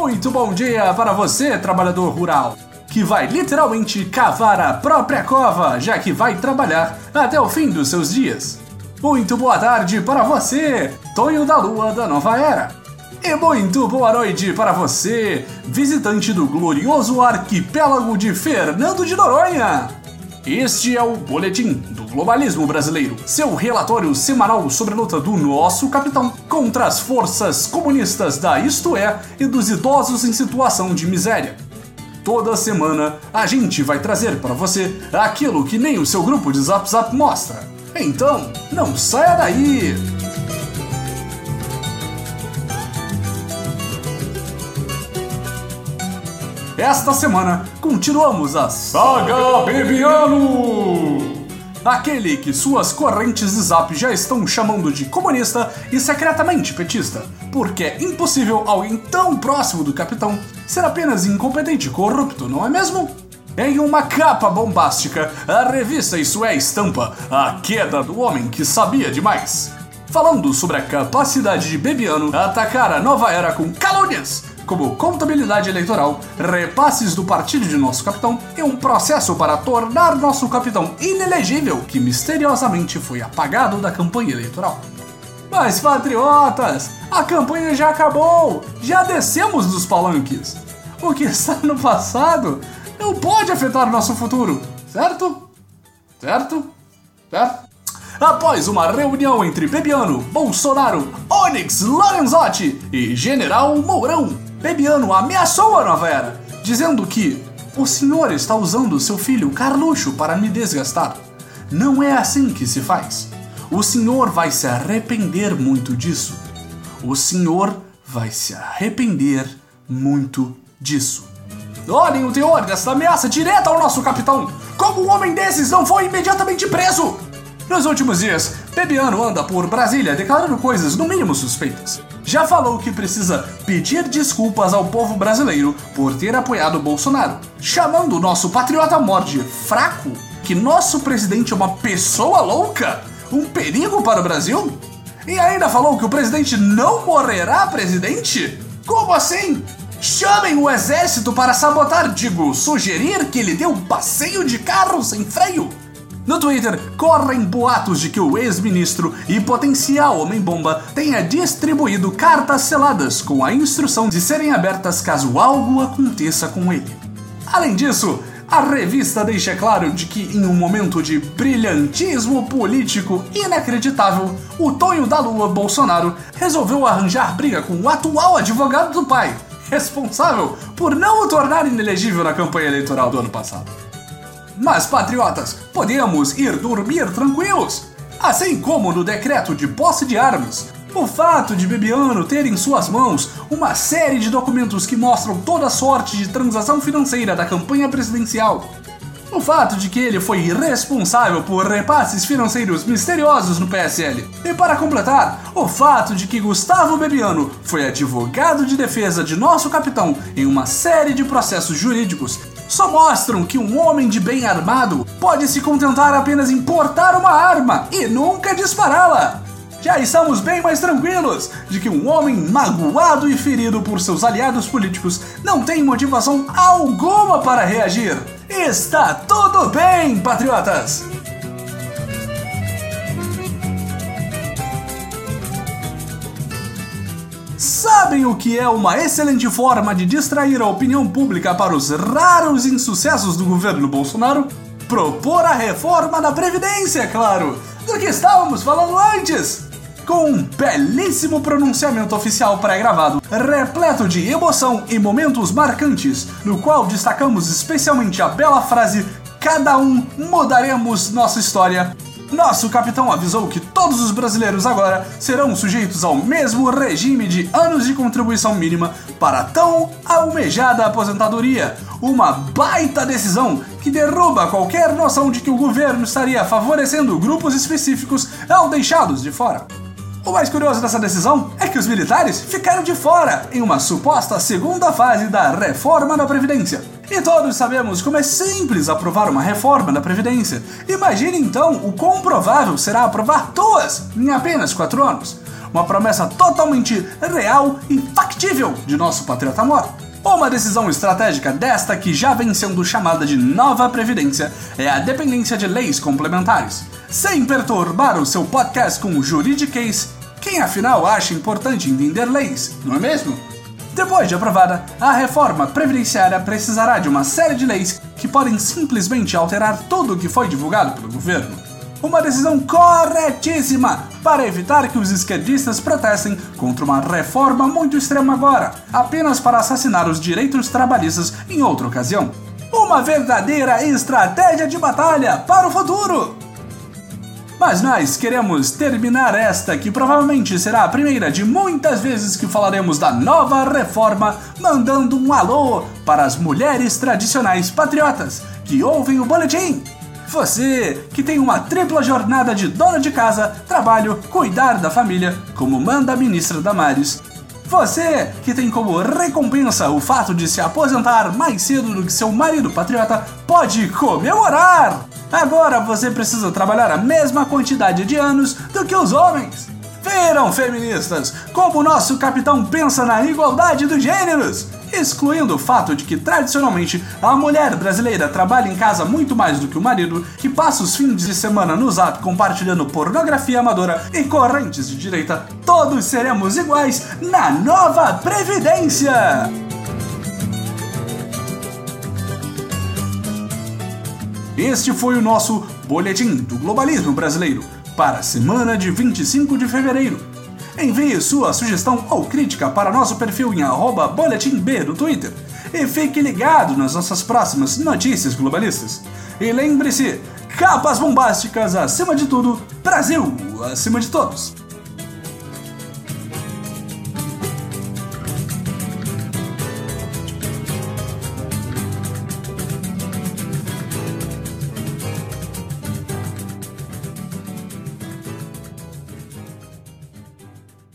Muito bom dia para você, trabalhador rural, que vai literalmente cavar a própria cova, já que vai trabalhar até o fim dos seus dias. Muito boa tarde para você, Tonho da Lua da Nova Era. E muito boa noite para você, visitante do glorioso arquipélago de Fernando de Noronha. Este é o Boletim do Globalismo Brasileiro, seu relatório semanal sobre a luta do nosso capitão contra as forças comunistas da Isto É e dos idosos em situação de miséria. Toda semana a gente vai trazer para você aquilo que nem o seu grupo de Zap Zap mostra. Então, não saia daí! Esta semana continuamos a Saga Bebiano! Aquele que suas correntes de zap já estão chamando de comunista e secretamente petista, porque é impossível alguém tão próximo do capitão ser apenas incompetente e corrupto, não é mesmo? Em uma capa bombástica, a revista Isso é Estampa, a queda do homem que sabia demais. Falando sobre a capacidade de Bebiano atacar a nova era com calúnias, como contabilidade eleitoral, repasses do partido de nosso capitão e um processo para tornar nosso capitão inelegível, que misteriosamente foi apagado da campanha eleitoral. Mas patriotas, a campanha já acabou! Já descemos dos palanques! O que está no passado não pode afetar nosso futuro, certo? Certo? Certo? Após uma reunião entre Bebiano, Bolsonaro, Onyx Lorenzotti e General Mourão, Bebiano ameaçou a nova era, dizendo que o senhor está usando seu filho Carluxo para me desgastar. Não é assim que se faz. O senhor vai se arrepender muito disso. O senhor vai se arrepender muito disso. Olhem o teor dessa ameaça direta ao nosso capitão! Como um homem desses não foi imediatamente preso? Nos últimos dias, Bebiano anda por Brasília declarando coisas no mínimo suspeitas. Já falou que precisa pedir desculpas ao povo brasileiro por ter apoiado Bolsonaro, chamando o nosso patriota mor de fraco, que nosso presidente é uma pessoa louca, um perigo para o Brasil? E ainda falou que o presidente não morrerá presidente? Como assim? Chamem o exército para sabotar, digo, sugerir que ele dê um passeio de carro sem freio. No Twitter, correm boatos de que o ex-ministro e potencial homem-bomba tenha distribuído cartas seladas com a instrução de serem abertas caso algo aconteça com ele. Além disso, a revista deixa claro de que, em um momento de brilhantismo político inacreditável, o Tonho da Lua Bolsonaro resolveu arranjar briga com o atual advogado do pai, responsável por não o tornar inelegível na campanha eleitoral do ano passado. Mas, patriotas, podemos ir dormir tranquilos. Assim como no decreto de posse de armas, o fato de Bebiano ter em suas mãos uma série de documentos que mostram toda sorte de transação financeira da campanha presidencial, o fato de que ele foi responsável por repasses financeiros misteriosos no PSL. E para completar, o fato de que Gustavo Bebiano foi advogado de defesa de nosso capitão em uma série de processos jurídicos só mostram que um homem de bem armado pode se contentar apenas em portar uma arma e nunca dispará-la. Já estamos bem mais tranquilos de que um homem magoado e ferido por seus aliados políticos não tem motivação alguma para reagir. Está tudo bem, patriotas! Sabem o que é uma excelente forma de distrair a opinião pública para os raros insucessos do governo Bolsonaro? Propor a reforma da Previdência, claro! Do que estávamos falando antes! Com um belíssimo pronunciamento oficial pré-gravado, repleto de emoção e momentos marcantes, no qual destacamos especialmente a bela frase Cada um mudaremos nossa história nosso capitão avisou que todos os brasileiros agora serão sujeitos ao mesmo regime de anos de contribuição mínima para tão almejada aposentadoria. Uma baita decisão que derruba qualquer noção de que o governo estaria favorecendo grupos específicos ao deixá-los de fora. O mais curioso dessa decisão é que os militares ficaram de fora em uma suposta segunda fase da reforma da Previdência. E todos sabemos como é simples aprovar uma reforma da Previdência. Imagine então o quão provável será aprovar duas em apenas quatro anos. uma promessa totalmente real e factível de nosso patriota mor. Uma decisão estratégica desta que já vem sendo chamada de nova previdência é a dependência de leis complementares. Sem perturbar o seu podcast com juridiquês, quem afinal acha importante entender leis, não é mesmo? Depois de aprovada, a reforma previdenciária precisará de uma série de leis que podem simplesmente alterar tudo o que foi divulgado pelo governo. Uma decisão corretíssima para evitar que os esquerdistas protestem contra uma reforma muito extrema agora, apenas para assassinar os direitos trabalhistas em outra ocasião. Uma verdadeira estratégia de batalha para o futuro! Mas nós queremos terminar esta, que provavelmente será a primeira de muitas vezes que falaremos da nova reforma, mandando um alô para as mulheres tradicionais patriotas que ouvem o boletim. Você que tem uma tripla jornada de dona de casa, trabalho, cuidar da família, como manda a ministra Damares. Você que tem como recompensa o fato de se aposentar mais cedo do que seu marido patriota, pode comemorar! Agora você precisa trabalhar a mesma quantidade de anos do que os homens. Viram, feministas, como nosso capitão pensa na igualdade dos gêneros? Excluindo o fato de que tradicionalmente a mulher brasileira trabalha em casa muito mais do que o marido, que passa os fins de semana no zap compartilhando pornografia amadora e correntes de direita, todos seremos iguais na nova Previdência! Este foi o nosso Boletim do Globalismo Brasileiro para a semana de 25 de fevereiro. Envie sua sugestão ou crítica para nosso perfil em boletimb do Twitter e fique ligado nas nossas próximas notícias globalistas. E lembre-se, capas bombásticas acima de tudo, Brasil acima de todos.